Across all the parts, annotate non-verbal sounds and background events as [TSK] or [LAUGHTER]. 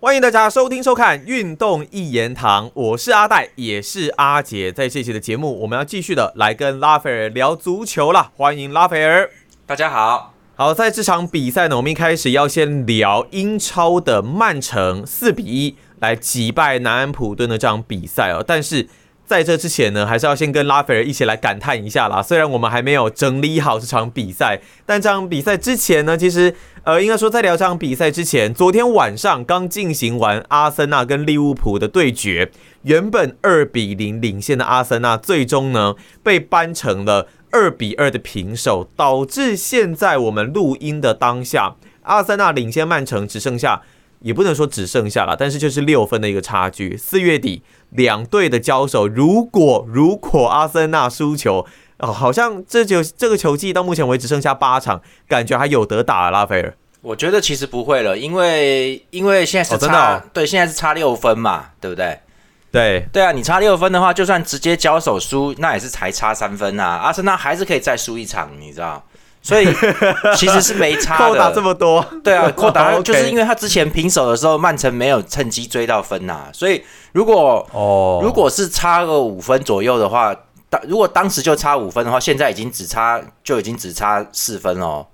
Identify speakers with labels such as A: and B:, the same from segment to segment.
A: 欢迎大家收听收看《运动一言堂》，我是阿戴，也是阿杰。在这期的节目，我们要继续的来跟拉斐尔聊足球了。欢迎拉斐尔，
B: 大家好。
A: 好，在这场比赛呢，我们一开始要先聊英超的曼城四比一来击败南安普顿的这场比赛哦。但是在这之前呢，还是要先跟拉斐尔一起来感叹一下啦。虽然我们还没有整理好这场比赛，但这场比赛之前呢，其实呃，应该说在聊这场比赛之前，昨天晚上刚进行完阿森纳跟利物浦的对决，原本二比零领先的阿森纳，最终呢被扳成了二比二的平手，导致现在我们录音的当下，阿森纳领先曼城只剩下。也不能说只剩下了，但是就是六分的一个差距。四月底两队的交手，如果如果阿森纳输球，哦，好像这就这个球季到目前为止剩下八场，感觉还有得打。拉斐尔，
B: 我觉得其实不会了，因为因为现在是差，对，现在是差六分嘛，对不对？
A: 对
B: 对啊，你差六分的话，就算直接交手输，那也是才差三分啊。阿森纳还是可以再输一场，你知道。所以其实是没差的，[LAUGHS]
A: 扣打这么多，
B: 对啊，[LAUGHS] 扣打就是因为他之前平手的时候，曼城没有趁机追到分呐。所以如果哦，如果是差个五分左右的话，当如果当时就差五分的话，现在已经只差就已经只差四分哦，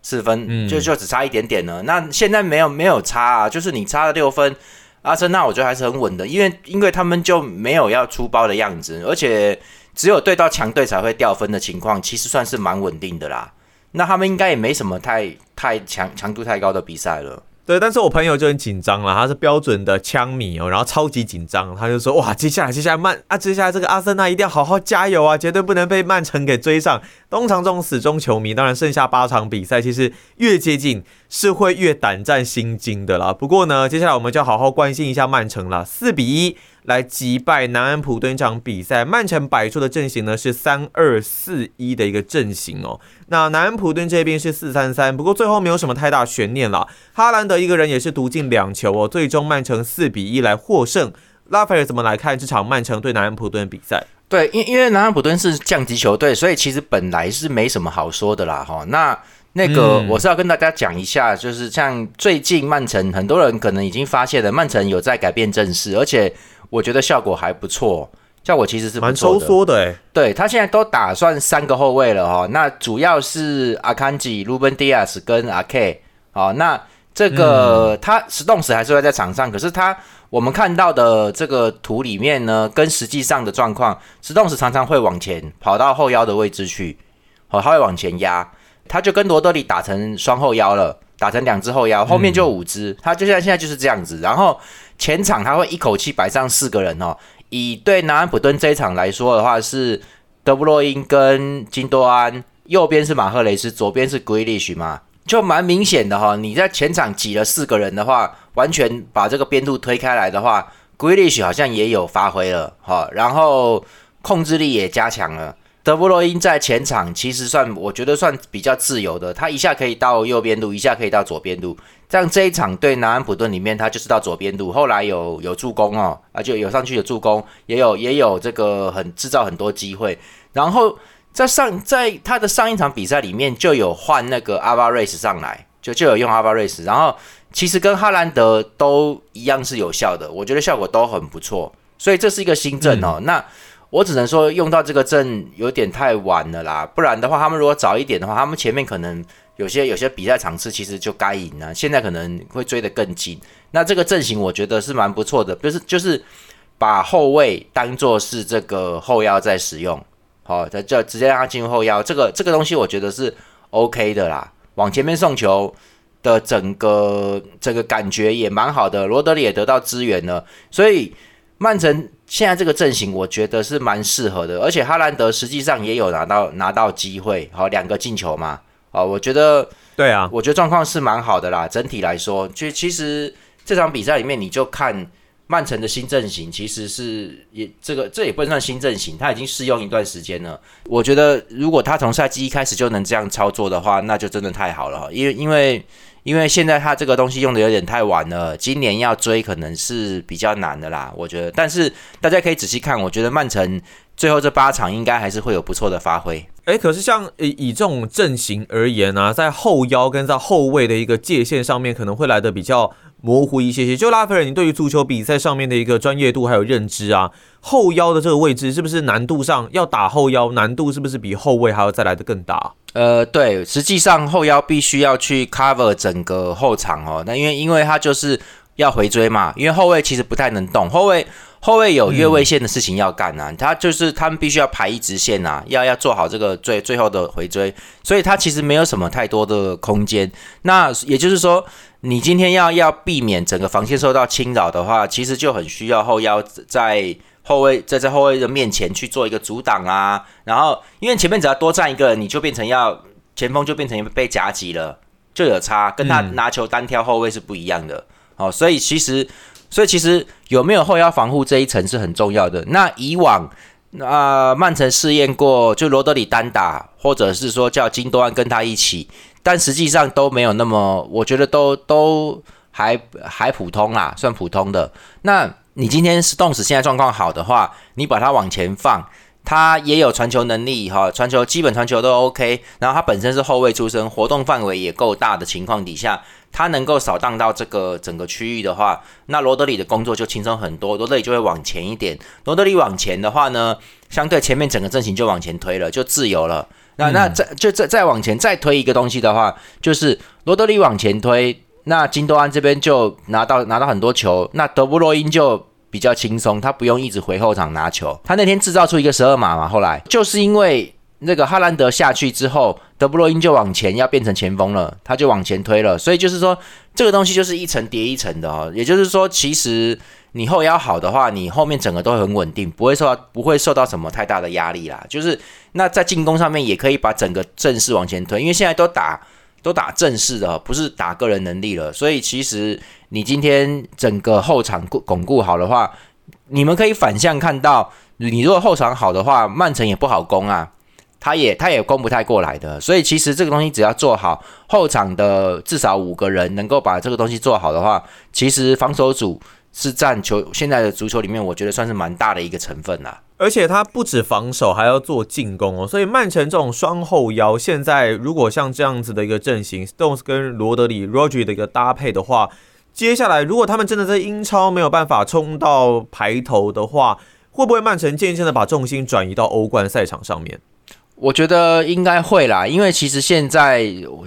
B: 四分就就只差一点点了。那现在没有没有差啊，就是你差了六分，阿森纳我觉得还是很稳的，因为因为他们就没有要出包的样子，而且只有对到强队才会掉分的情况，其实算是蛮稳定的啦。那他们应该也没什么太太强强度太高的比赛了。
A: 对，但是我朋友就很紧张了，他是标准的枪迷哦，然后超级紧张，他就说：哇，接下来接下来曼啊，接下来这个阿森纳一定要好好加油啊，绝对不能被曼城给追上。通常这种死忠球迷，当然剩下八场比赛，其实越接近是会越胆战心惊的啦。不过呢，接下来我们就要好好关心一下曼城了，四比一。来击败南安普顿这场比赛，曼城摆出的阵型呢是三二四一的一个阵型哦。那南安普顿这边是四三三，不过最后没有什么太大悬念了。哈兰德一个人也是独进两球哦，最终曼城四比一来获胜。拉斐尔怎么来看这场曼城对南安普顿比赛？
B: 对，因因为南安普顿是降级球队，所以其实本来是没什么好说的啦哈。那那个我是要跟大家讲一下，就是像最近曼城，很多人可能已经发现了，曼城有在改变阵势，而且。我觉得效果还不错，效果其实是
A: 蛮收缩的哎。
B: 对他现在都打算三个后卫了哈，那主要是阿坎吉、鲁本迪亚斯跟阿 K。好，那这个他石洞石还是会在场上，可是他我们看到的这个图里面呢，跟实际上的状况，石洞石常常会往前跑到后腰的位置去，好，他会往前压，他就跟罗德里打成双后腰了，打成两只后腰，后面就五只，他就像现在就是这样子，然后。前场他会一口气摆上四个人哦。以对南安普顿这一场来说的话，是德布洛因跟金多安，右边是马赫雷斯，左边是 Grealish 嘛，就蛮明显的哈。你在前场挤了四个人的话，完全把这个边路推开来的话，Grealish 好像也有发挥了哈，然后控制力也加强了。德布罗因在前场其实算，我觉得算比较自由的，他一下可以到右边路，一下可以到左边路。像这一场对南安普顿里面，他就是到左边路，后来有有助攻哦，啊就有上去有助攻，也有也有这个很制造很多机会。然后在上在他的上一场比赛里面就有换那个阿巴瑞斯上来，就就有用阿巴瑞斯，然后其实跟哈兰德都一样是有效的，我觉得效果都很不错，所以这是一个新政哦。那我只能说用到这个阵有点太晚了啦，不然的话他们如果早一点的话，他们前面可能。有些有些比赛场次其实就该赢了，现在可能会追得更紧。那这个阵型我觉得是蛮不错的，就是就是把后卫当做是这个后腰在使用，好，他就直接让他进入后腰。这个这个东西我觉得是 OK 的啦，往前面送球的整个这个感觉也蛮好的。罗德里也得到支援了，所以曼城现在这个阵型我觉得是蛮适合的，而且哈兰德实际上也有拿到拿到机会，好两个进球嘛。啊，我觉得
A: 对啊，
B: 我觉得状况是蛮好的啦。整体来说，就其实这场比赛里面，你就看曼城的新阵型，其实是也这个这也不能算新阵型，他已经试用一段时间了。我觉得如果他从赛季一开始就能这样操作的话，那就真的太好了。因为因为因为现在他这个东西用的有点太晚了，今年要追可能是比较难的啦。我觉得，但是大家可以仔细看，我觉得曼城最后这八场应该还是会有不错的发挥。
A: 哎，可是像以以这种阵型而言呢，在后腰跟在后卫的一个界限上面，可能会来的比较模糊一些些。就拉斐尔，你对于足球比赛上面的一个专业度还有认知啊，后腰的这个位置是不是难度上要打后腰，难度是不是比后卫还要再来的更大？
B: 呃，对，实际上后腰必须要去 cover 整个后场哦。那因为因为他就是要回追嘛，因为后卫其实不太能动，后卫后卫有越位线的事情要干啊，他就是他们必须要排一直线啊，要要做好这个最最后的回追，所以他其实没有什么太多的空间。那也就是说，你今天要要避免整个防线受到侵扰的话，其实就很需要后腰在。后卫在在后卫的面前去做一个阻挡啊，然后因为前面只要多站一个人，你就变成要前锋就变成被夹击了，就有差，跟他拿球单挑后卫是不一样的。哦，所以其实，所以其实有没有后腰防护这一层是很重要的。那以往啊，曼城试验过，就罗德里单打，或者是说叫金多安跟他一起，但实际上都没有那么，我觉得都都还还普通啦，算普通的。那你今天是动死，现在状况好的话，你把它往前放，他也有传球能力哈，传球基本传球都 OK，然后他本身是后卫出身，活动范围也够大的情况底下，他能够扫荡到这个整个区域的话，那罗德里的工作就轻松很多，罗德里就会往前一点，罗德里往前的话呢，相对前面整个阵型就往前推了，就自由了。那那再就再再往前再推一个东西的话，就是罗德里往前推。那金多安这边就拿到拿到很多球，那德布罗因就比较轻松，他不用一直回后场拿球。他那天制造出一个十二码嘛，后来就是因为那个哈兰德下去之后，德布罗因就往前要变成前锋了，他就往前推了。所以就是说，这个东西就是一层叠一层的哦。也就是说，其实你后腰好的话，你后面整个都很稳定，不会受到不会受到什么太大的压力啦。就是那在进攻上面也可以把整个阵势往前推，因为现在都打。都打正式的，不是打个人能力了。所以其实你今天整个后场巩固好的话，你们可以反向看到，你如果后场好的话，曼城也不好攻啊，他也他也攻不太过来的。所以其实这个东西只要做好后场的至少五个人能够把这个东西做好的话，其实防守组是占球现在的足球里面，我觉得算是蛮大的一个成分啦。
A: 而且他不止防守，还要做进攻哦。所以曼城这种双后腰，现在如果像这样子的一个阵型，Stones 跟罗德里 Roger 的一个搭配的话，接下来如果他们真的在英超没有办法冲到排头的话，会不会曼城渐渐的把重心转移到欧冠赛场上面？
B: 我觉得应该会啦，因为其实现在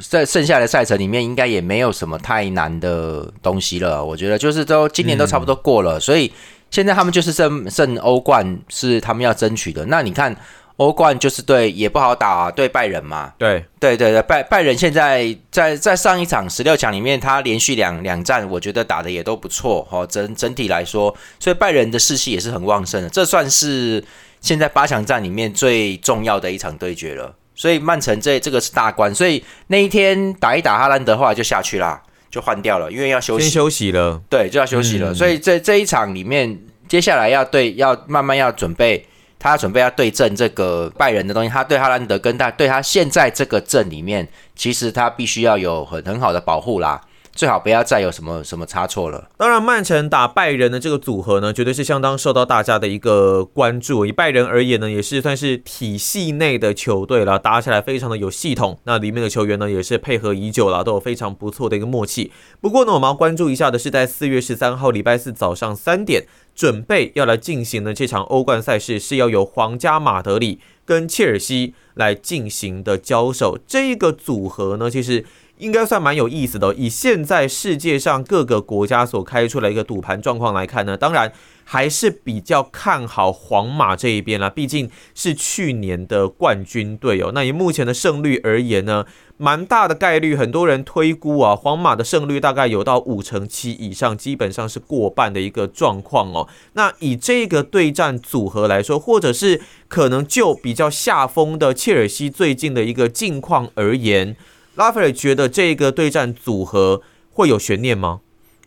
B: 在剩下的赛程里面，应该也没有什么太难的东西了。我觉得就是都今年都差不多过了，所以。现在他们就是胜胜欧冠是他们要争取的。那你看欧冠就是对也不好打，啊对拜仁嘛。
A: 对
B: 对对对，拜拜仁现在在在上一场十六强里面，他连续两两战，我觉得打的也都不错哈。整整体来说，所以拜仁的士气也是很旺盛的。这算是现在八强战里面最重要的一场对决了。所以曼城这这个是大关，所以那一天打一打哈兰德，后来就下去啦。就换掉了，因为要休息，
A: 先休息了，
B: 对，就要休息了。所以这这一场里面，接下来要对，要慢慢要准备，他准备要对阵这个拜仁的东西。他对哈兰德跟他对他现在这个阵里面，其实他必须要有很很好的保护啦。最好不要再有什么什么差错了。
A: 当然，曼城打拜仁的这个组合呢，绝对是相当受到大家的一个关注。以拜仁而言呢，也是算是体系内的球队了，打起来非常的有系统。那里面的球员呢，也是配合已久了，都有非常不错的一个默契。不过呢，我们要关注一下的是，在四月十三号礼拜四早上三点，准备要来进行的这场欧冠赛事，是要由皇家马德里跟切尔西来进行的交手。这一个组合呢，其实。应该算蛮有意思的。以现在世界上各个国家所开出来一个赌盘状况来看呢，当然还是比较看好皇马这一边啦，毕竟是去年的冠军队哦。那以目前的胜率而言呢，蛮大的概率，很多人推估啊，皇马的胜率大概有到五成七以上，基本上是过半的一个状况哦。那以这个对战组合来说，或者是可能就比较下风的切尔西最近的一个境况而言。拉斐尔觉得这个对战组合会有悬念吗？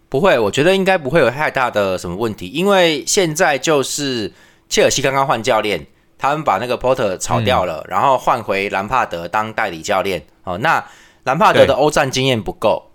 B: 不会，我觉得应该不会有太大的什么问题，因为现在就是切尔西刚刚换教练，他们把那个 Porter 炒掉了，然后换回兰帕德当代理教练。哦，那兰帕德的欧战经验不够，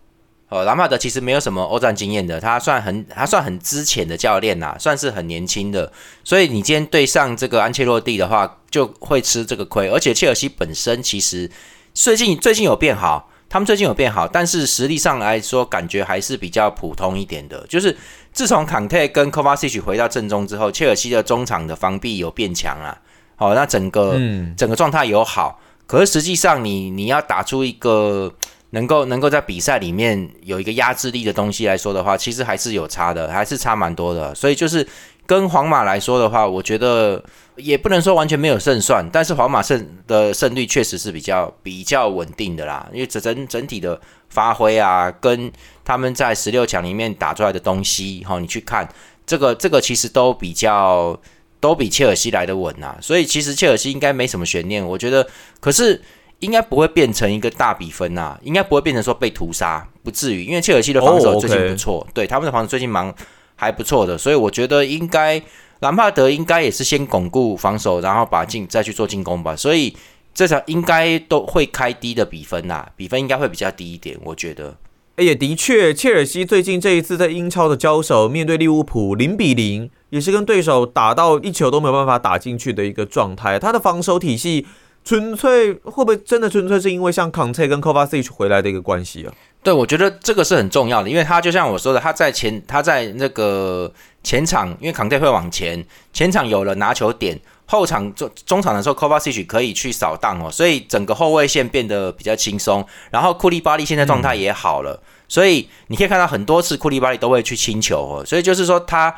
B: 哦，兰帕德其实没有什么欧战经验的，他算很他算很之前的教练呐，算是很年轻的，所以你今天对上这个安切洛蒂的话，就会吃这个亏，而且切尔西本身其实。最近最近有变好，他们最近有变好，但是实力上来说，感觉还是比较普通一点的。就是自从坎特跟 Kovacic 回到正中之后，切尔西的中场的防壁有变强啊。好，那整个整个状态有好，可是实际上你你要打出一个能够能够在比赛里面有一个压制力的东西来说的话，其实还是有差的，还是差蛮多的。所以就是跟皇马来说的话，我觉得也不能说完全没有胜算，但是皇马胜的胜率确实是比较比较稳定的啦，因为整整整体的发挥啊，跟他们在十六强里面打出来的东西，哈，你去看这个这个其实都比较。都比切尔西来的稳啊，所以其实切尔西应该没什么悬念，我觉得。可是应该不会变成一个大比分呐，应该不会变成说被屠杀，不至于。因为切尔西的防守最近不错，对他们的防守最近蛮还不错的，所以我觉得应该兰帕德应该也是先巩固防守，然后把进再去做进攻吧。所以这场应该都会开低的比分呐，比分应该会比较低一点，我觉得。
A: 也的确，切尔西最近这一次在英超的交手，面对利物浦零比零，也是跟对手打到一球都没有办法打进去的一个状态。他的防守体系纯粹会不会真的纯粹是因为像康特跟 Kovacic 回来的一个关系啊？
B: 对，我觉得这个是很重要的，因为他就像我说的，他在前他在那个前场，因为康泰会往前，前场有了拿球点。后场中中场的时候，Kovacic 可以去扫荡哦，所以整个后卫线变得比较轻松。然后库利巴利现在状态也好了，所以你可以看到很多次库利巴利都会去清球哦。所以就是说他，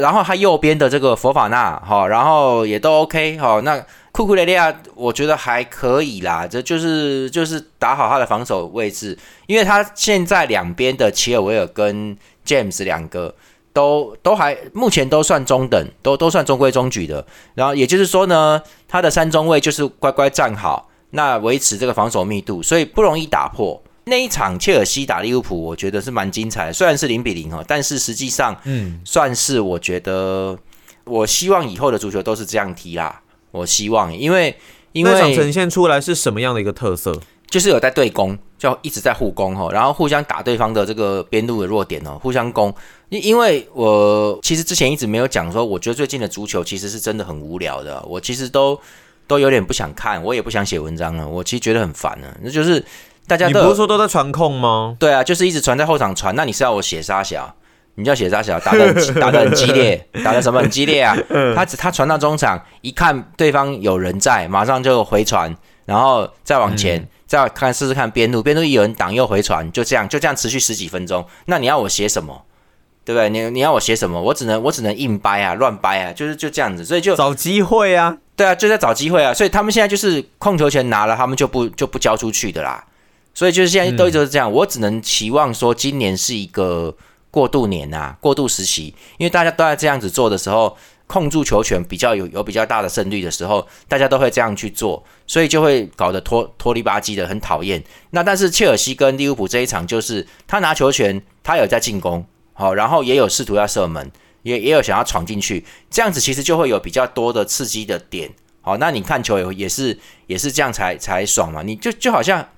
B: 然后他右边的这个佛法纳哈，然后也都 OK 哈。那库库雷利亚我觉得还可以啦，这就是就是打好他的防守位置，因为他现在两边的齐尔维尔跟 James 两个。都都还目前都算中等，都都算中规中矩的。然后也就是说呢，他的三中卫就是乖乖站好，那维持这个防守密度，所以不容易打破。那一场切尔西打利物浦，我觉得是蛮精彩的，虽然是零比零哈，但是实际上，嗯，算是我觉得，我希望以后的足球都是这样踢啦。我希望，因为因为
A: 想呈现出来是什么样的一个特色？
B: 就是有在对攻，就一直在互攻哈，然后互相打对方的这个边路的弱点哦，互相攻。因因为我其实之前一直没有讲说，我觉得最近的足球其实是真的很无聊的，我其实都都有点不想看，我也不想写文章了，我其实觉得很烦了。那就是大家，
A: 你不是说都在传控吗？
B: 对啊，就是一直传在后场传。那你是要我写沙小？你叫写沙小，打的 [LAUGHS] 打的很激烈，打的什么很激烈啊？他他传到中场，一看对方有人在，马上就回传，然后再往前。再看试试看边路，边路有人挡又回传，就这样就这样持续十几分钟。那你要我写什么？对不对？你你要我写什么？我只能我只能硬掰啊，乱掰啊，就是就这样子。所以就
A: 找机会啊，
B: 对啊，就在找机会啊。所以他们现在就是控球权拿了，他们就不就不交出去的啦。所以就是现在都一直是这样。我只能期望说今年是一个过渡年啊，过渡时期，因为大家都在这样子做的时候。控住球权比较有有比较大的胜率的时候，大家都会这样去做，所以就会搞得拖拖里吧唧的，很讨厌。那但是切尔西跟利物浦这一场，就是他拿球权，他有在进攻，好，然后也有试图要射门，也也有想要闯进去，这样子其实就会有比较多的刺激的点，好，那你看球也也是也是这样才才爽嘛，你就就好像。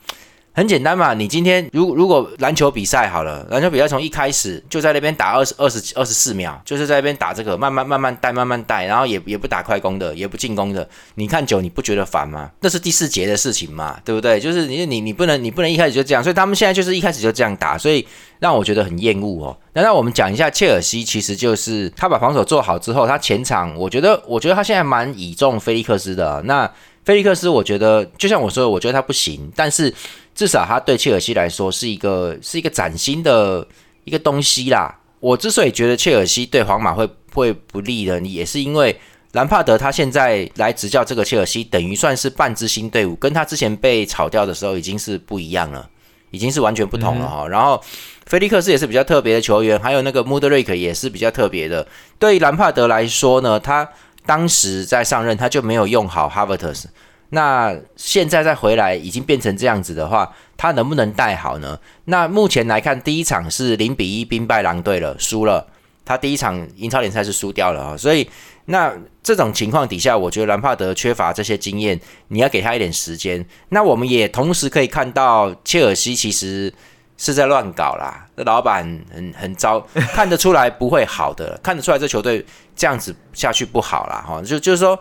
B: 很简单嘛，你今天如如果篮球比赛好了，篮球比赛从一开始就在那边打二十二十二十四秒，就是在那边打这个慢慢慢慢带慢慢带，然后也也不打快攻的，也不进攻的，你看久你不觉得烦吗？那是第四节的事情嘛，对不对？就是你你你不能你不能一开始就这样，所以他们现在就是一开始就这样打，所以让我觉得很厌恶哦。那那我们讲一下切尔西，其实就是他把防守做好之后，他前场我觉得我觉得他现在蛮倚重菲利克斯的。那菲利克斯，我觉得就像我说的，我觉得他不行，但是。至少他对切尔西来说是一个是一个崭新的一个东西啦。我之所以觉得切尔西对皇马会会不利的，也是因为兰帕德他现在来执教这个切尔西，等于算是半支新队伍，跟他之前被炒掉的时候已经是不一样了，已经是完全不同了哈。然后菲利克斯也是比较特别的球员，还有那个穆德瑞克也是比较特别的。对于兰帕德来说呢，他当时在上任他就没有用好哈维特斯。那现在再回来已经变成这样子的话，他能不能带好呢？那目前来看，第一场是零比一兵败狼队了，输了。他第一场英超联赛是输掉了啊，所以那这种情况底下，我觉得兰帕德缺乏这些经验，你要给他一点时间。那我们也同时可以看到，切尔西其实是在乱搞啦，这老板很很糟，看得出来不会好的，看得出来这球队这样子下去不好啦。哈，就就是说。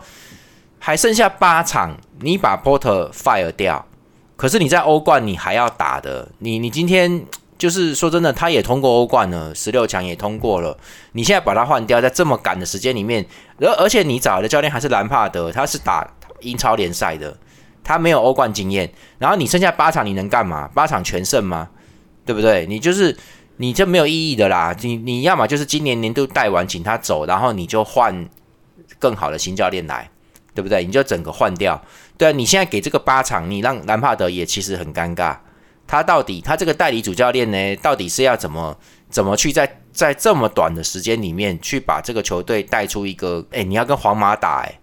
B: 还剩下八场，你把 Porter fire 掉，可是你在欧冠你还要打的，你你今天 [TSK] 就是说真的，他也通过欧冠了，十六强也通过了，你现在把他换掉，在这么赶的时间里面，而而且你找的教练还是兰帕德，他是打 [TSK] 英超联赛的，他没有欧冠经验，然后你剩下八场你能干嘛？八场全胜吗？对不对？你就是你这没有意义的啦，你你要么就是今年年度带完请他走，然后你就换更好的新教练来，对不对？你就整个换掉。对啊，你现在给这个八场，你让兰帕德也其实很尴尬。他到底他这个代理主教练呢，到底是要怎么怎么去在在这么短的时间里面去把这个球队带出一个？哎，你要跟皇马打，哎，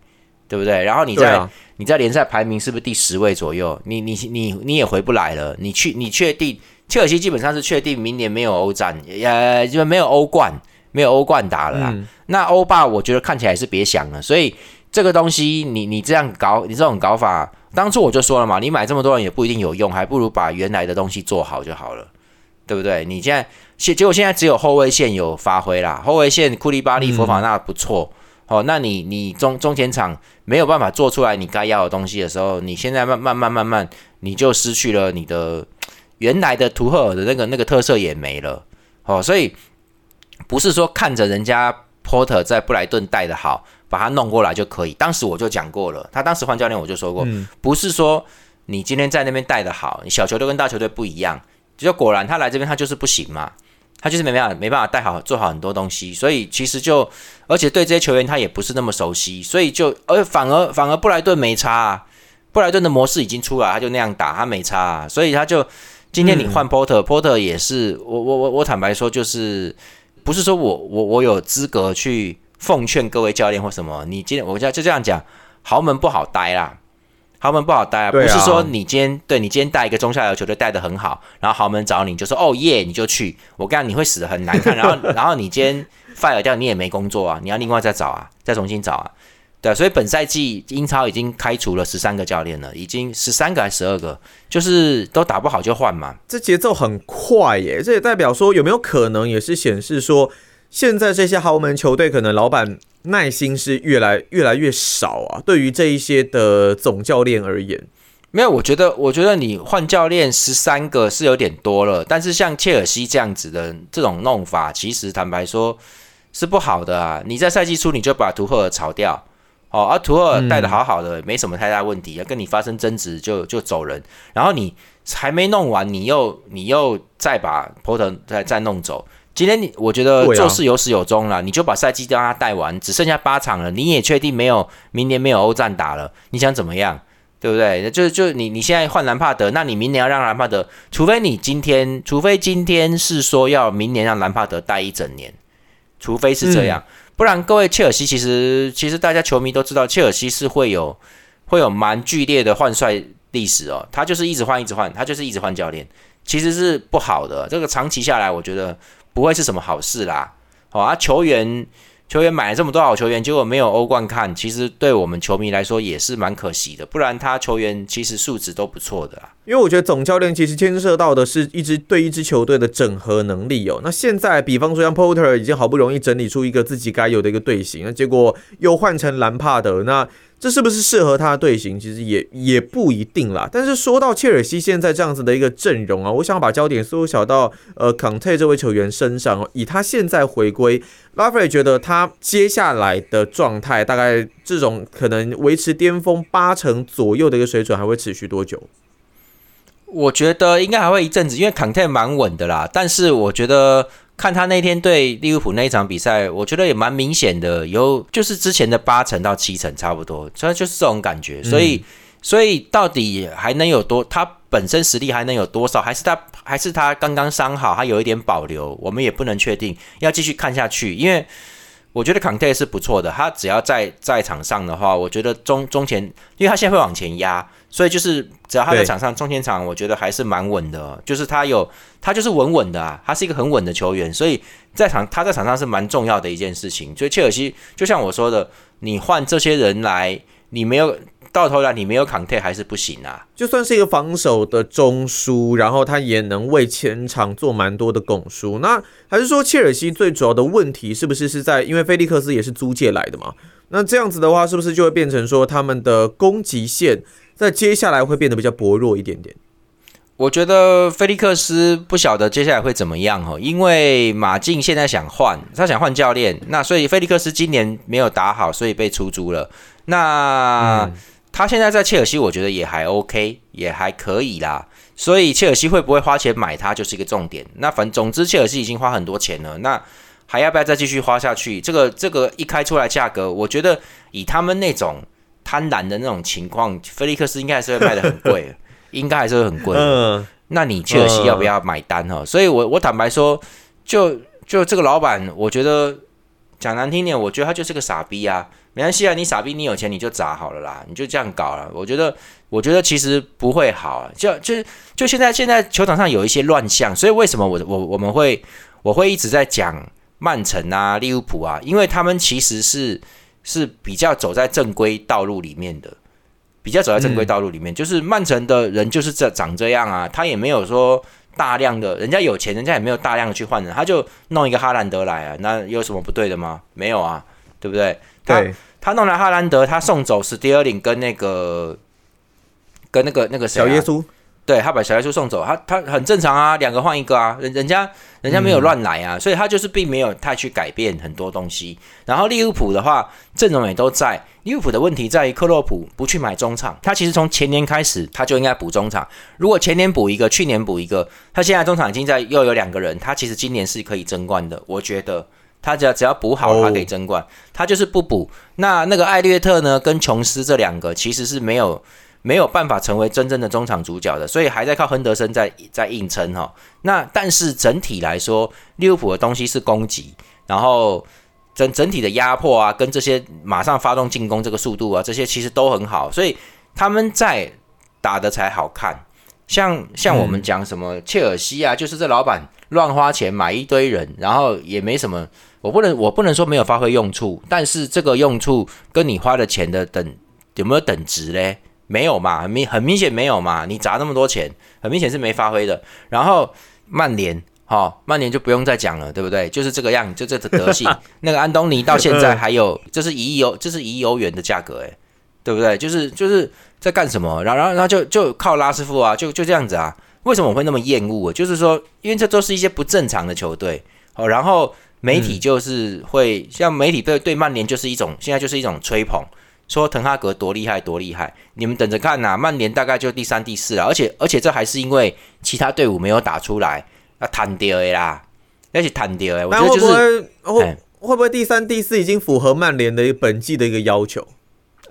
B: 对不对？然后你在你在联赛排名是不是第十位左右？你你你你也回不来了。你去你确定切尔西基本上是确定明年没有欧战，呃，就没有欧冠，没有欧冠打了。那欧霸我觉得看起来是别想了，所以。这个东西，你你这样搞，你这种搞法，当初我就说了嘛，你买这么多人也不一定有用，还不如把原来的东西做好就好了，对不对？你现在现结果现在只有后卫线有发挥啦，后卫线库利巴利、佛法纳不错，哦，那你你中中前场没有办法做出来你该要的东西的时候，你现在慢慢慢慢慢，你就失去了你的原来的图赫尔的那个那个特色也没了，哦，所以不是说看着人家 Porter 在布莱顿带的好。把他弄过来就可以。当时我就讲过了，他当时换教练我就说过，不是说你今天在那边带的好，你小球队跟大球队不一样。就果然他来这边他就是不行嘛，他就是没办法没办法带好做好很多东西。所以其实就而且对这些球员他也不是那么熟悉，所以就而反而反而布莱顿没差，啊，布莱顿的模式已经出来，他就那样打他没差，啊，所以他就今天你换 Porter，Porter 也是我我我我坦白说就是不是说我我我有资格去。奉劝各位教练或什么，你今天我就就这样讲，豪门不好待啦，豪门不好待啊，不是说你今天对你今天带一个中下游球队带的很好，然后豪门找你就说哦耶你就去，我跟你讲你会死的很难看，然后然后你今天 fire 掉你也没工作啊，你要另外再找啊，再重新找啊，对，所以本赛季英超已经开除了十三个教练了，已经十三个还是十二个，就是都打不好就换嘛，
A: 这节奏很快耶，这也代表说有没有可能也是显示说。现在这些豪门球队，可能老板耐心是越来越来越少啊。对于这一些的总教练而言，
B: 没有，我觉得，我觉得你换教练十三个是有点多了。但是像切尔西这样子的这种弄法，其实坦白说是不好的啊。你在赛季初你就把图赫尔炒掉，哦，而图赫尔带的好好的，没什么太大问题，要跟你发生争执就就走人。然后你还没弄完，你又你又再把波特再再弄走。今天你我觉得做事有始有终了，你就把赛季让他带完，只剩下八场了，你也确定没有明年没有欧战打了，你想怎么样？对不对？就就你你现在换兰帕德，那你明年要让兰帕德，除非你今天，除非今天是说要明年让兰帕德带一整年，除非是这样，不然各位切尔西其实其实大家球迷都知道，切尔西是会有会有蛮剧烈的换帅历史哦，他就是一直换一直换，他就是一直换教练，其实是不好的，这个长期下来，我觉得。不会是什么好事啦，好啊！球员球员买了这么多好球员，结果没有欧冠看，其实对我们球迷来说也是蛮可惜的。不然他球员其实素质都不错的啦。
A: 因为我觉得总教练其实牵涉到的是一支对一支球队的整合能力哦。那现在比方说像 Porter 已经好不容易整理出一个自己该有的一个队形，那结果又换成兰帕德，那。这是不是适合他的队形？其实也也不一定啦。但是说到切尔西现在这样子的一个阵容啊，我想把焦点缩小到呃康泰这位球员身上。以他现在回归，拉菲尔觉得他接下来的状态，大概这种可能维持巅峰八成左右的一个水准，还会持续多久？
B: 我觉得应该还会一阵子，因为康泰蛮稳的啦。但是我觉得。看他那天对利物浦那一场比赛，我觉得也蛮明显的，有就是之前的八成到七成差不多，所以就是这种感觉。所以，所以到底还能有多？他本身实力还能有多少？还是他还是他刚刚伤好，他有一点保留，我们也不能确定，要继续看下去。因为我觉得康泰是不错的，他只要在在场上的话，我觉得中中前，因为他现在会往前压。所以就是只要他在场上中前场，我觉得还是蛮稳的。就是他有他就是稳稳的啊，他是一个很稳的球员。所以在场他在场上是蛮重要的一件事情。所以切尔西就像我说的，你换这些人来，你没有到头来你没有扛退还是不行啊。
A: 就算是一个防守的中枢，然后他也能为前场做蛮多的拱书。那还是说切尔西最主要的问题是不是是在因为菲利克斯也是租借来的嘛？那这样子的话，是不是就会变成说他们的攻击线？在接下来会变得比较薄弱一点点。
B: 我觉得菲利克斯不晓得接下来会怎么样哈，因为马竞现在想换，他想换教练，那所以菲利克斯今年没有打好，所以被出租了。那他现在在切尔西，我觉得也还 OK，也还可以啦。所以切尔西会不会花钱买他，就是一个重点。那反总之，切尔西已经花很多钱了，那还要不要再继续花下去？这个这个一开出来价格，我觉得以他们那种贪婪的那种情况，菲利克斯应该还是会卖的很贵。[LAUGHS] 应该还是会很贵，嗯，那你切尔西要不要买单哈？所以，我我坦白说，就就这个老板，我觉得讲难听点，我觉得他就是个傻逼啊。没关系啊，你傻逼，你有钱你就砸好了啦，你就这样搞了。我觉得，我觉得其实不会好，就就就现在现在球场上有一些乱象，所以为什么我我我们会我会一直在讲曼城啊、利物浦啊，因为他们其实是是比较走在正规道路里面的。比较走在正规道路里面，就是曼城的人就是这长这样啊，他也没有说大量的，人家有钱，人家也没有大量的去换人，他就弄一个哈兰德来啊，那有什么不对的吗？没有啊，对不对？
A: 对，
B: 他弄来哈兰德，他送走史蒂尔林跟那个跟那个那个谁
A: 小耶稣。
B: 对他把小耶稣送走，他他很正常啊，两个换一个啊，人人家人家没有乱来啊，所以他就是并没有太去改变很多东西。然后利物浦的话，阵容也都在。利物浦的问题在于克洛普不去买中场，他其实从前年开始他就应该补中场。如果前年补一个，去年补一个，他现在中场已经在又有两个人，他其实今年是可以争冠的。我觉得他只要只要补好，他可以争冠。他就是不补，那那个艾略特呢，跟琼斯这两个其实是没有。没有办法成为真正的中场主角的，所以还在靠亨德森在在硬撑哈。那但是整体来说，利物浦的东西是攻击，然后整整体的压迫啊，跟这些马上发动进攻这个速度啊，这些其实都很好，所以他们在打的才好看。像像我们讲什么切尔西啊，就是这老板乱花钱买一堆人，然后也没什么，我不能我不能说没有发挥用处，但是这个用处跟你花的钱的等有没有等值嘞？没有嘛，很明很明显没有嘛，你砸那么多钱，很明显是没发挥的。然后曼联，哈，曼联就不用再讲了，对不对？就是这个样，就这个德性。[LAUGHS] 那个安东尼到现在还有，这是一亿欧，这是一亿欧元的价格，诶，对不对？就是就是在干什么？然后然后然后就就靠拉师傅啊，就就这样子啊。为什么我会那么厌恶？就是说，因为这都是一些不正常的球队，哦，然后媒体就是会像媒体对对曼联就是一种现在就是一种吹捧。说滕哈格多厉害多厉害，你们等着看呐！曼联大概就第三第四了，而且而且这还是因为其他队伍没有打出来，要弹掉的啦，而且坦掉的。我觉得就是
A: 会会不会第三第四已经符合曼联的本季的一个要求？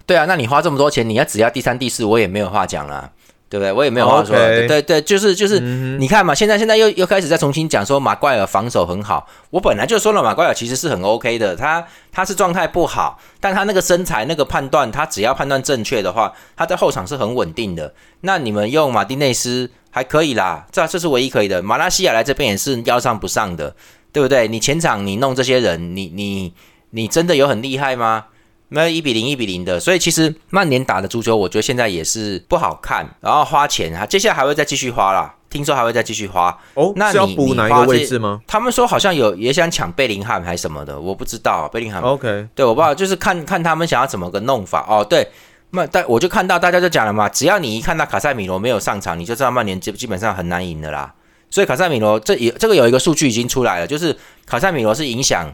B: 对啊，那你花这么多钱，你要只要第三第四，我也没有话讲了。对不对？我也没有话说。对对，就是就是，你看嘛，现在现在又又开始在重新讲说马怪尔防守很好。我本来就说了，马怪尔其实是很 OK 的，他他是状态不好，但他那个身材那个判断，他只要判断正确的话，他在后场是很稳定的。那你们用马丁内斯还可以啦，这这是唯一可以的。马拉西亚来这边也是腰上不上的，对不对？你前场你弄这些人，你你你真的有很厉害吗？没有一比零一比零的，所以其实曼联打的足球，我觉得现在也是不好看，然后花钱啊，接下来还会再继续花啦，听说还会再继续花
A: 哦。那你补哪一个位置吗？
B: 他们说好像有也想抢贝林汉还是什么的，我不知道贝林汉。
A: OK，
B: 对我不知道，就是看看他们想要怎么个弄法哦。对，曼但我就看到大家就讲了嘛，只要你一看到卡塞米罗没有上场，你就知道曼联基基本上很难赢的啦。所以卡塞米罗这也这个有一个数据已经出来了，就是卡塞米罗是影响。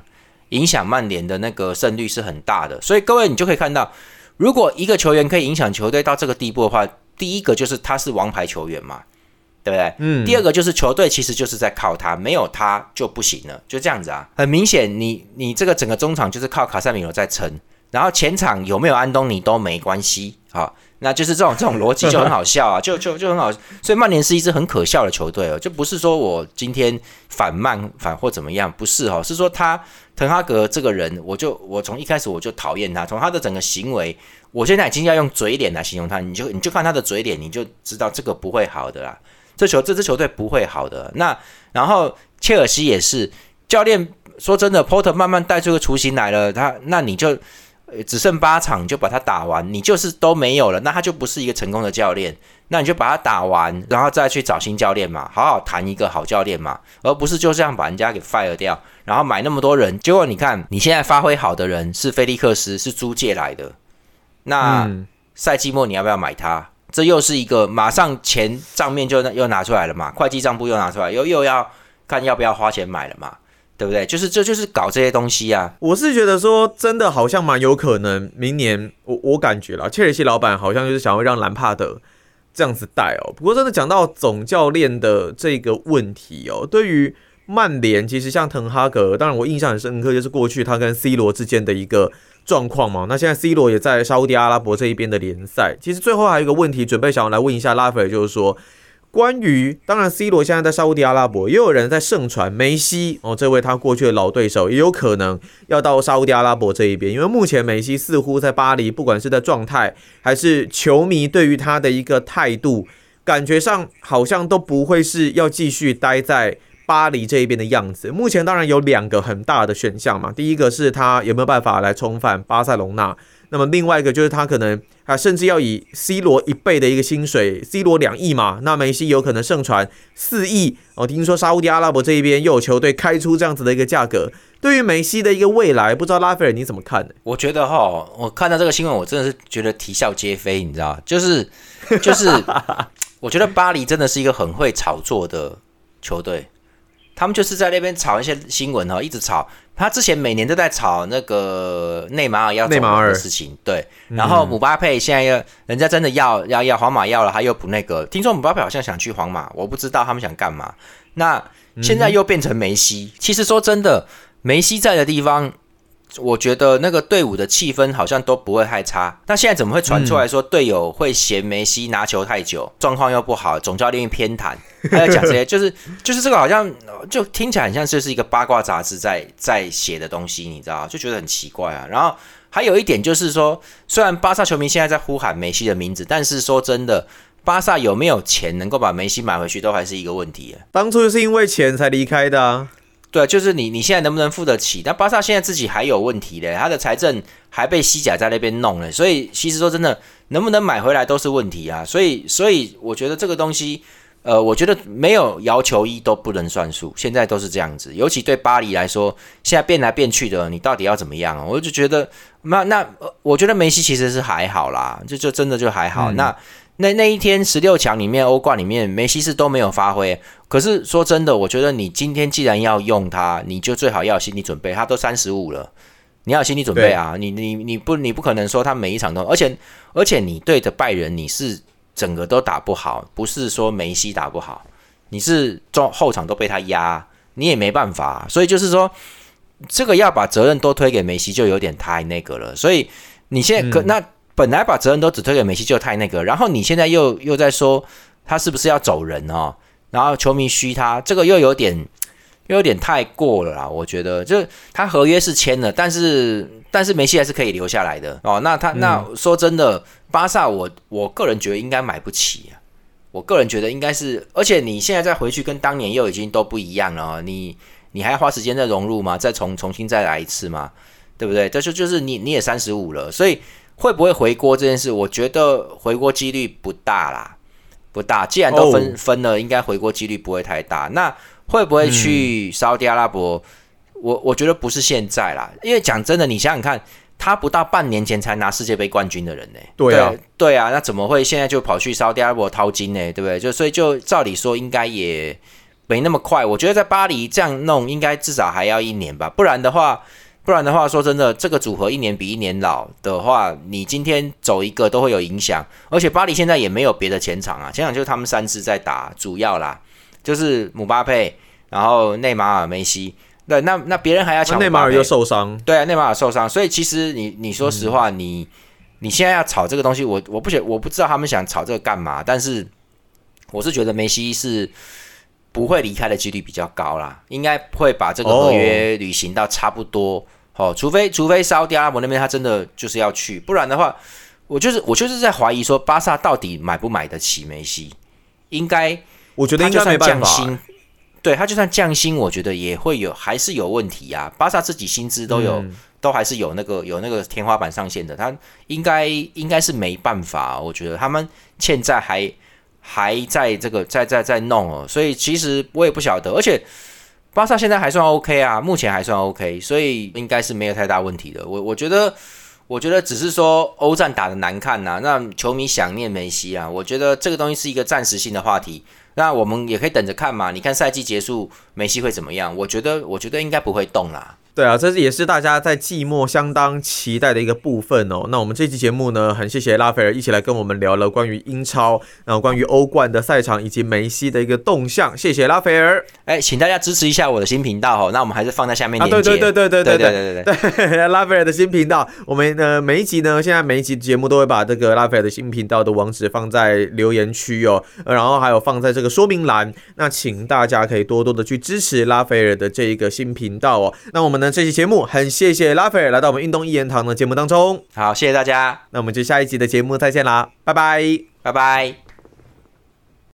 B: 影响曼联的那个胜率是很大的，所以各位你就可以看到，如果一个球员可以影响球队到这个地步的话，第一个就是他是王牌球员嘛，对不对？嗯。第二个就是球队其实就是在靠他，没有他就不行了，就这样子啊。很明显，你你这个整个中场就是靠卡塞米罗在撑，然后前场有没有安东尼都没关系啊。那就是这种这种逻辑就很好笑啊，[LAUGHS] 就就就很好，所以曼联是一支很可笑的球队哦，就不是说我今天反曼反或怎么样，不是哦，是说他滕哈格这个人，我就我从一开始我就讨厌他，从他的整个行为，我现在已经要用嘴脸来形容他，你就你就看他的嘴脸，你就知道这个不会好的啦，这球这支球队不会好的。那然后切尔西也是，教练说真的，Porter 慢慢带出个雏形来了，他那你就。只剩八场就把它打完，你就是都没有了，那他就不是一个成功的教练。那你就把它打完，然后再去找新教练嘛，好好谈一个好教练嘛，而不是就这样把人家给 fire 掉，然后买那么多人。结果你看，你现在发挥好的人是菲利克斯，是租借来的。那赛季末你要不要买他？这又是一个马上钱账面就又拿出来了嘛，会计账簿又拿出来，又又要看要不要花钱买了嘛，对不对？就是这就是搞这些东西啊。
A: 我是觉得说真的好像蛮有可能，明年我我感觉了，切尔西老板好像就是想要让兰帕德这样子带哦。不过真的讲到总教练的这个问题哦，对于曼联其实像滕哈格，当然我印象很深刻，就是过去他跟 C 罗之间的一个。状况嘛，那现在 C 罗也在沙地阿拉伯这一边的联赛。其实最后还有一个问题，准备想要来问一下拉斐尔，就是说，关于当然 C 罗现在在沙地阿拉伯，也有人在盛传梅西哦，这位他过去的老对手也有可能要到沙地阿拉伯这一边，因为目前梅西似乎在巴黎，不管是在状态还是球迷对于他的一个态度，感觉上好像都不会是要继续待在。巴黎这一边的样子，目前当然有两个很大的选项嘛。第一个是他有没有办法来重返巴塞隆纳，那么另外一个就是他可能啊，甚至要以 C 罗一倍的一个薪水，C 罗两亿嘛，那梅西有可能盛传四亿哦。听说沙地阿拉伯这一边又有球队开出这样子的一个价格，对于梅西的一个未来，不知道拉斐尔你怎么看呢？
B: 我觉得哈，我看到这个新闻，我真的是觉得啼笑皆非，你知道就是就是，[LAUGHS] 我觉得巴黎真的是一个很会炒作的球队。他们就是在那边炒一些新闻哦，一直炒。他之前每年都在炒那个内马尔要走的事情，对。然后姆巴佩现在要，人家真的要要要皇马要了，他又不那个。听说姆巴佩好像想去皇马，我不知道他们想干嘛。那现在又变成梅西。其实说真的，梅西在的地方。我觉得那个队伍的气氛好像都不会太差。那现在怎么会传出来说队友会嫌梅西拿球太久，状况又不好，总教练偏袒，[LAUGHS] 还在讲这些，就是就是这个好像就听起来很像就是一个八卦杂志在在写的东西，你知道就觉得很奇怪啊。然后还有一点就是说，虽然巴萨球迷现在在呼喊梅西的名字，但是说真的，巴萨有没有钱能够把梅西买回去，都还是一个问题。
A: 当初就是因为钱才离开的啊。
B: 对，就是你，你现在能不能付得起？但巴萨现在自己还有问题嘞，他的财政还被西甲在那边弄了，所以其实说真的，能不能买回来都是问题啊。所以，所以我觉得这个东西，呃，我觉得没有要求一都不能算数，现在都是这样子。尤其对巴黎来说，现在变来变去的，你到底要怎么样？我就觉得，那那，我觉得梅西其实是还好啦，就就真的就还好。那。那那一天十六强里面，欧冠里面，梅西是都没有发挥。可是说真的，我觉得你今天既然要用他，你就最好要有心理准备。他都三十五了，你要有心理准备啊！你你你不你不可能说他每一场都，而且而且你对着拜仁，你是整个都打不好，不是说梅西打不好，你是中后场都被他压，你也没办法。所以就是说，这个要把责任都推给梅西，就有点太那个了。所以你现在可那。本来把责任都只推给梅西就太那个，然后你现在又又在说他是不是要走人哦？然后球迷嘘他，这个又有点又有点太过了啦。我觉得，就他合约是签了，但是但是梅西还是可以留下来的哦。那他那说真的，巴萨我我个人觉得应该买不起啊。我个人觉得应该是，而且你现在再回去跟当年又已经都不一样了。你你还要花时间再融入吗？再重重新再来一次吗？对不对？这就就是你你也三十五了，所以。会不会回锅这件事？我觉得回锅几率不大啦，不大。既然都分分了，应该回锅几率不会太大。那会不会去沙特阿拉伯？我我觉得不是现在啦，因为讲真的，你想想看，他不到半年前才拿世界杯冠军的人呢。
A: 对啊，
B: 对啊，那怎么会现在就跑去沙特阿拉伯掏金呢？对不对？就所以就照理说，应该也没那么快。我觉得在巴黎这样弄，应该至少还要一年吧，不然的话。不然的话，说真的，这个组合一年比一年老的话，你今天走一个都会有影响。而且巴黎现在也没有别的前场啊，前场就是他们三支在打主要啦，就是姆巴佩，然后内马尔、梅西。对，那那别人还要抢。
A: 内马尔又受伤。
B: 对啊，内马尔受伤，所以其实你你说实话，你你现在要炒这个东西，我我不觉我不知道他们想炒这个干嘛，但是我是觉得梅西是。不会离开的几率比较高啦，应该会把这个合约履行到差不多。哦，除非除非沙特阿拉伯那边他真的就是要去，不然的话，我就是我就是在怀疑说巴萨到底买不买得起梅西？应该，
A: 我觉得应该没办
B: 法。对他就算降薪，我觉得也会有还是有问题啊。巴萨自己薪资都有，都还是有那个有那个天花板上限的，他应该应该是没办法。我觉得他们欠债还。还在这个在在在弄哦，所以其实我也不晓得，而且巴萨现在还算 OK 啊，目前还算 OK，所以应该是没有太大问题的。我我觉得我觉得只是说欧战打的难看呐，让球迷想念梅西啊。我觉得这个东西是一个暂时性的话题，那我们也可以等着看嘛。你看赛季结束，梅西会怎么样？我觉得，我觉得应该不会动啦。
A: 对啊，这也是大家在季末相当期待的一个部分哦。那我们这期节目呢，很谢谢拉斐尔一起来跟我们聊了关于英超，然后关于欧冠的赛场以及梅西的一个动向。谢谢拉斐尔。
B: 哎，请大家支持一下我的新频道哦。那我们还是放在下面链
A: 接。对对对对对
B: 对对对
A: 对对。拉斐尔的新频道，我们呢每一集呢，现在每一集节目都会把这个拉斐尔的新频道的网址放在留言区哦，然后还有放在这个说明栏。那请大家可以多多的去支持拉斐尔的这一个新频道哦。那我们呢这期节目很。谢谢拉斐尔来到我们运动一言堂的节目当中，
B: 好，谢谢大家，
A: 那我们就下一集的节目再见啦，拜拜，
B: 拜拜。